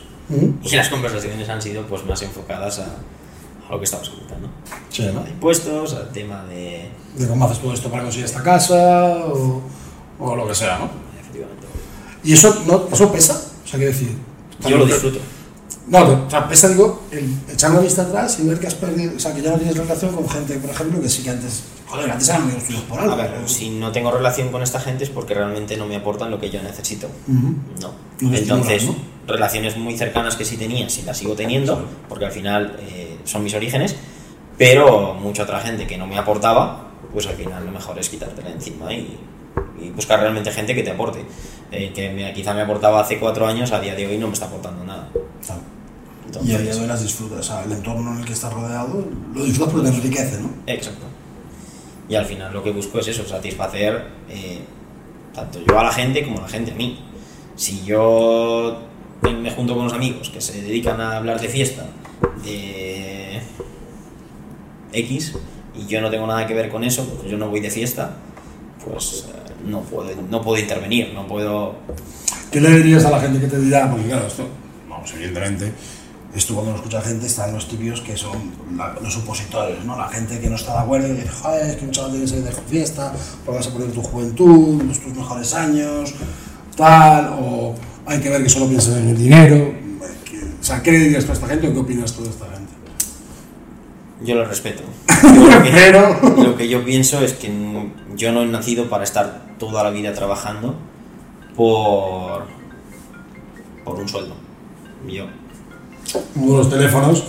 Y las conversaciones han sido pues más enfocadas a, a lo que estabas comentando. Sí, Al ¿no? tema de impuestos, al tema de... De cómo haces todo esto para conseguir esta casa o, o lo que sea, ¿no? Efectivamente. Y eso, no, eso pesa, o sea, quiero decir. Yo lo disfruto. No, o sea, pesa, digo, el, echar la vista atrás y ver que has perdido, o sea, que ya no tienes relación con gente, por ejemplo, que sí que antes, joder, antes eran amigos tuyos por algo. A ver, si no tengo relación con esta gente es porque realmente no me aportan lo que yo necesito. No. Entonces, relaciones muy cercanas que sí tenía, sí las sigo teniendo, porque al final eh, son mis orígenes, pero mucha otra gente que no me aportaba, pues al final lo mejor es quitártela encima y, y buscar realmente gente que te aporte. Eh, que me- quizá me aportaba hace cuatro años, a día de hoy no me está aportando nada. Entonces, Y a día de hoy las disfrutas, o sea, el entorno en el que estás rodeado lo disfrutas porque te enriquece, ¿no? Exacto. Y al final lo que busco es eso, satisfacer eh, tanto yo a la gente como la gente a mí. Si yo me junto con unos amigos que se dedican a hablar de fiesta, de X, y yo no tengo nada que ver con eso, pues yo no voy de fiesta, pues eh, no, puedo, no puedo intervenir, no puedo... ¿Qué le dirías a la gente que te dirá? Porque claro, esto, vamos, evidentemente, Esto cuando lo escucha gente están los tibios que son la- los opositores, ¿no? La gente que no está de acuerdo y dice, joder, es que un chaval tiene que salir de fiesta, porque vas a perder tu juventud, tus mejores años, tal, o hay que ver que solo piensas en el dinero. O sea, ¿qué le dirías tú a esta gente o qué opinas tú de esta gente? Yo lo respeto. Yo lo, que, Pero- lo que yo pienso es que yo no he nacido para estar toda la vida trabajando por, por un sueldo. Yo. Uno de los teléfonos,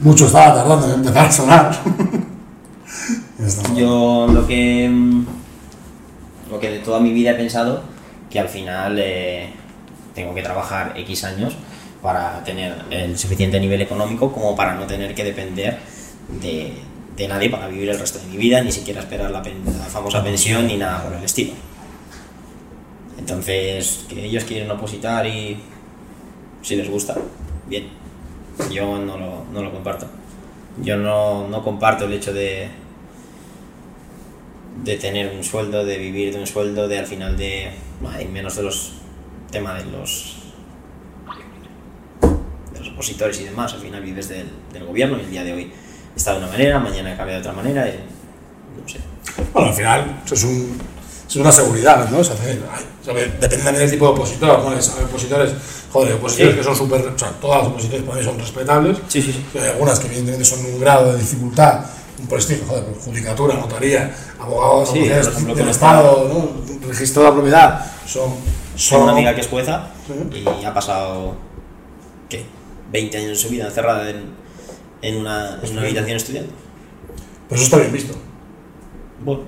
mucho estaba tardando en empezar a sonar. Yo lo que mm, lo que de toda mi vida he pensado que al final eh, tengo que trabajar X años para tener el suficiente nivel económico como para no tener que depender de, de nadie para vivir el resto de mi vida, ni siquiera esperar la, pen- la famosa pensión ni nada por el estilo. Entonces, que ellos quieren opositar y si les gusta, bien. Yo no lo, no lo comparto. Yo no, no comparto el hecho de, de tener un sueldo, de vivir de un sueldo, de al final de, ay, menos de los tema de los de los opositores y demás, al final vives del, del gobierno y el día de hoy está de una manera, mañana cambia de otra manera, y, no sé. Bueno, al final eso es, un, es una seguridad, ¿no? Ay, ¿sabes? Depende también del tipo de opositor, ¿no? Hay opositores, joder, opositores Sí. que son súper, o sea, todas las oposiciones para mí son respetables. Sí, sí, sí. Hay algunas que evidentemente son un grado de dificultad, un prestigio, joder, pues, judicatura, notaría, abogado, Sí, abogados por ejemplo, del Estado, ¿no? registro de la propiedad, son... Son una amiga que es jueza Sí. y ha pasado, ¿qué? 20 años de su vida encerrada en, en, una, en una habitación estudiando. Pero eso está bien visto. Bueno,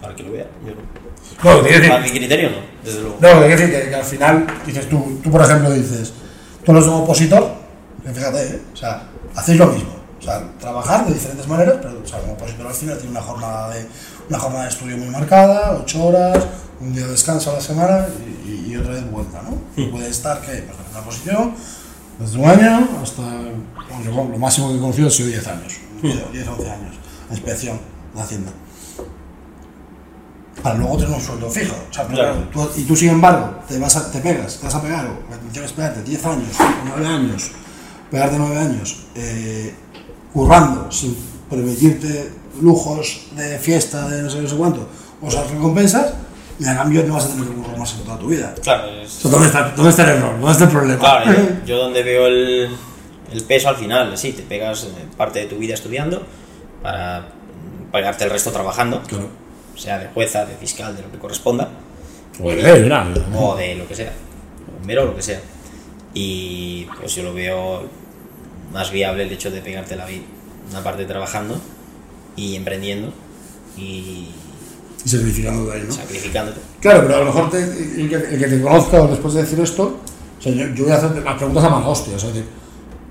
para que lo vea. Yo no. No, Para decir, mi criterio no, desde luego. no, lo que quiero decir que, que al final, dices tú, tú por ejemplo dices, tú eres un opositor, fíjate, ¿eh? o sea, hacéis lo mismo, o sea, trabajar de diferentes maneras, pero o sea, como opositor al final tiene una jornada de, una jornada de estudio muy marcada, ocho horas, un día de descanso a la semana y, y otra vez vuelta, ¿no? Puede estar, que Pues en una posición, desde un año hasta, yo, lo máximo que he conocido ha sido 10 años, 10, 10 11 años, a inspección de Hacienda. Para luego tener un sueldo fijo. O sea, pero Claro. claro, tú- y tú, sin embargo, te, vas a, te pegas, te vas a pegar, o atención, espérate, 10 años, 9 años, pegarte 9 años, eh, currando sin permitirte lujos de fiesta, de no sé, no sé cuánto, o esas recompensas, y a cambio no vas a tener que currar más en toda tu vida. Claro, es- O sea, ¿dónde, está, ¿Dónde está el error? ¿Dónde está el problema? Claro, yo, yo donde veo el, el peso al final, sí, te pegas eh, parte de tu vida estudiando para pagarte el resto trabajando, Claro. Sea de jueza, de fiscal, de lo que corresponda, Pues, eh, mira, o de lo que sea, bombero o lo que sea. Y pues yo lo veo más viable el hecho de pegarte la vida, una parte trabajando y emprendiendo y y sacrificando de ahí, ¿no? sacrificándote. Claro, pero a lo mejor te- el, que, el que te conozca después de decir esto, o sea, yo, yo voy a hacer las preguntas a más hostias. Es decir,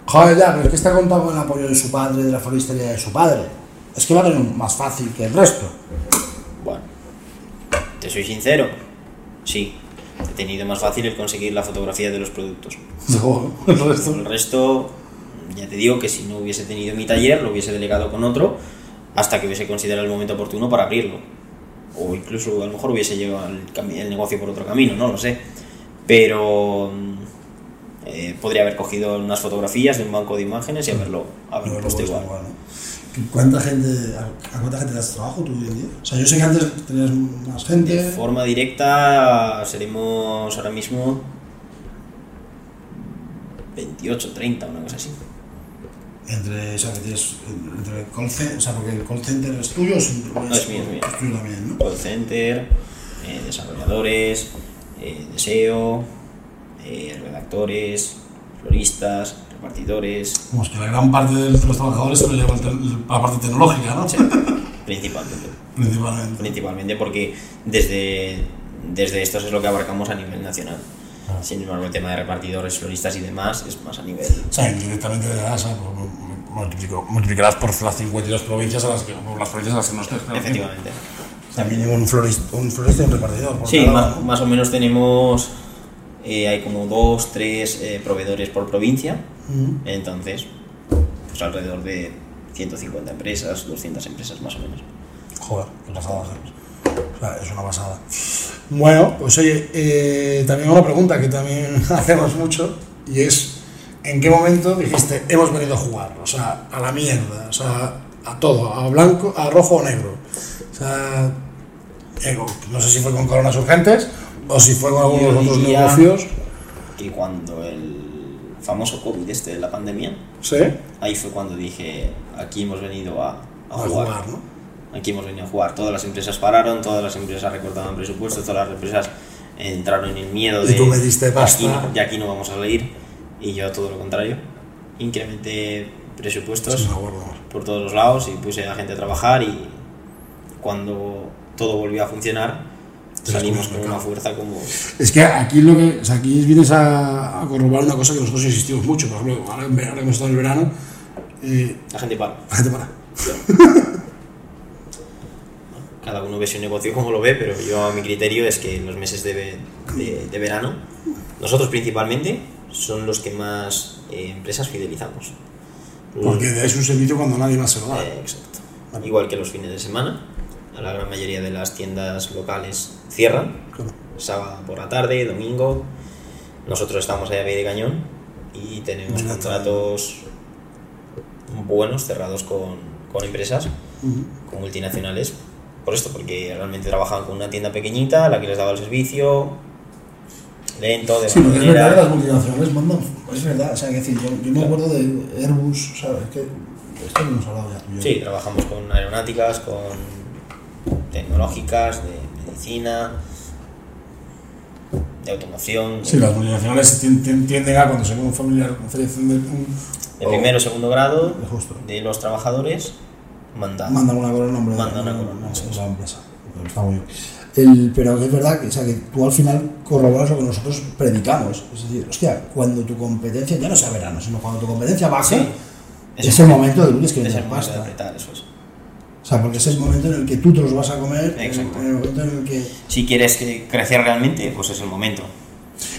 joder, ya, pero es que está contado con el apoyo de su padre, de la floristería de su padre. Es que va a tener más fácil que el resto. Te soy sincero, sí, he tenido más fácil el conseguir la fotografía de los productos. Seguro, el resto. El resto, ya te digo que si no hubiese tenido mi taller, lo hubiese delegado con otro hasta que hubiese considerado el momento oportuno para abrirlo. O incluso a lo mejor hubiese llevado el, el negocio por otro camino, no lo sé. Pero mm, eh, podría haber cogido unas fotografías de un banco de imágenes y haberlo, haberlo Pero puesto igual. ¿no? ¿Cuánta gente, a, cuánta gente das trabajo tú hoy en día? O sea, yo sé que antes tenías más gente. De forma directa seremos ahora mismo 28, 30, una cosa así. Entre, o sea, que tienes, entre el call center, o sea, porque el call center es tuyo, es, No, es mío, es mío. tuyo también, ¿no? Call center, eh, desarrolladores, eh, deseo, eh, redactores, floristas, repartidores, Como es que la gran parte de los trabajadores se lo lleva la parte tecnológica, ¿no? sí, principalmente. Principalmente. Principalmente porque desde, desde estos es lo que abarcamos a nivel nacional. Sin embargo, el tema de repartidores, floristas y demás es más a nivel. O sea, directamente de la ASA pues, multiplicarás por las 52 provincias a las que, por las provincias a las que no estés. Efectivamente. O sea, mínimo un florista, un florista y un repartidor. Sí, más, más o menos tenemos. eh, hay como dos, tres eh, proveedores por provincia. Entonces, pues alrededor de 150 empresas, 200 empresas más o menos. Joder, qué pasada. O sea, es una pasada. Bueno, pues oye, eh, también una pregunta que también hacemos mucho y es, ¿en qué momento dijiste, hemos venido a jugar? O sea, a la mierda, o sea, a todo, a blanco, a rojo o negro. O sea, no sé si fue con coronas urgentes o si fue con algunos otros negocios. Y cuando el famoso COVID este de la pandemia, Sí, ahí fue cuando dije, aquí hemos venido a, a a jugar. jugar, ¿no? Aquí hemos venido a jugar. Todas las empresas pararon, todas las empresas recortaban presupuestos, todas las empresas entraron en el miedo Y de... tú me diste "De pasta". aquí no- De aquí no vamos a salir. Y yo todo lo contrario. Incrementé presupuestos por todos los lados y puse a gente a trabajar y cuando todo volvió a funcionar, salimos con una fuerza como... Es que aquí lo que, o sea, aquí vienes a, a corroborar una cosa que nosotros insistimos mucho, por ejemplo, ahora, en verano, ahora hemos estado en el verano, eh, La gente para. la gente para. Cada uno ve su negocio como lo ve, pero yo a mi criterio es que en los meses de- de verano, nosotros principalmente, son los que más eh, empresas fidelizamos. Porque dais un servicio cuando nadie más se lo da. Eh, exacto. Igual que los fines de semana, a la gran mayoría de las tiendas locales cierran, sábado por la tarde, domingo. Nosotros estamos ahí a pie de cañón y tenemos Venga, contratos buenos cerrados con, con empresas, con multinacionales. Por esto, porque realmente trabajaban con una tienda pequeñita, la que les daba el servicio, lento, de Sí, porque es manera. verdad las multinacionales mandan. Es verdad, o sea, que decir, yo, yo me acuerdo de Airbus, ¿sabes? Que esto lo hemos hablado ya tú y yo. Sí, trabajamos con aeronáuticas, con tecnológicas, de medicina, de automoción, Sí, las multinacionales tien- tien- tienden a, cuando se ve un familiar, un de un. de primero o segundo grado Justo. de los trabajadores, manda. Mandan una en nombre Mandan una empresa. Pero está muy bien. El, pero es verdad que, o sea, que tú al final corroboras lo que nosotros predicamos. Es decir, hostia, cuando tu competencia, ya no sea verano, sino cuando tu competencia baja, Sí. es el momento de lunes que es el momento de apretar, eso es. Sea, porque es el momento en el que tú te los vas a comer, en, Exacto. en el momento en el que... Si quieres que- crecer realmente, pues es el momento.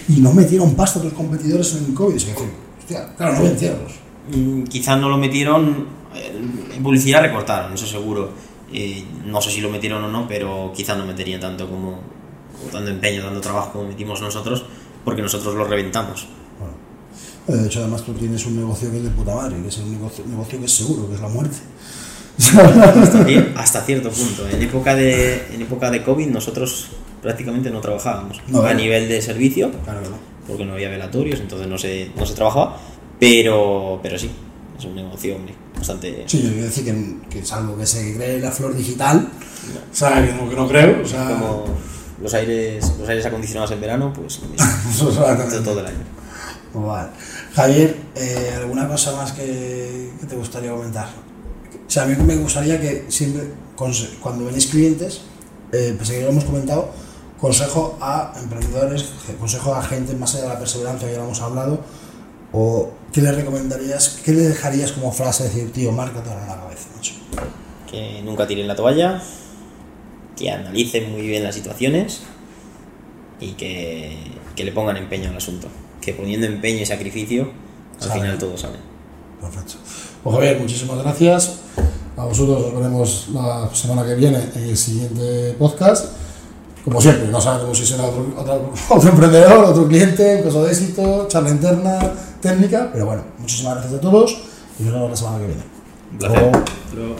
Y no metieron pasta tus competidores en el COVID. Es decir, hostia, claro, no vencierlos. Mm, Quizás no lo metieron, eh, en publicidad recortaron, eso seguro. Eh, no sé si lo metieron o no, pero quizás no meterían tanto como, tanto empeño, tanto trabajo como metimos nosotros, porque nosotros lo reventamos. Eh, De hecho, además tú tienes un negocio que es de puta madre, que es un negocio, negocio que es seguro, que es la muerte. Hasta, cier- hasta cierto punto. En época, de, en época de COVID nosotros prácticamente no trabajábamos No, a nivel de servicio, Claro porque no había velatorios, entonces no se, no se trabajaba, pero, pero sí, es un negocio hombre, bastante... Sí, yo quiero decir que, que salvo que se cree la flor digital, O sea, que no, que no creo. O sea, Como los aires, los aires acondicionados en verano, pues lo mismo, eso es la- todo el año. Vale. Javier, eh, ¿alguna cosa más que, que te gustaría comentar? O sea, a mí me gustaría que siempre, cuando venís clientes, eh, a que ya lo hemos comentado, consejo a emprendedores, consejo a gente más allá de la perseverancia, que ya lo hemos hablado, o ¿qué le recomendarías, qué le dejarías como frase, decir, tío, márcatela en la cabeza, macho? Que nunca tiren la toalla, que analicen muy bien las situaciones y que, que le pongan empeño al asunto. Que poniendo empeño y sacrificio, al final todo sale. Perfecto. Pues Javier, muchísimas gracias. A vosotros nos veremos la semana que viene en el siguiente podcast. Como siempre, no sabemos si será otro, otro- otro emprendedor, otro cliente, un caso de éxito, charla interna, técnica, pero bueno, muchísimas gracias a todos y nos vemos la semana que viene. Un placer. Luego.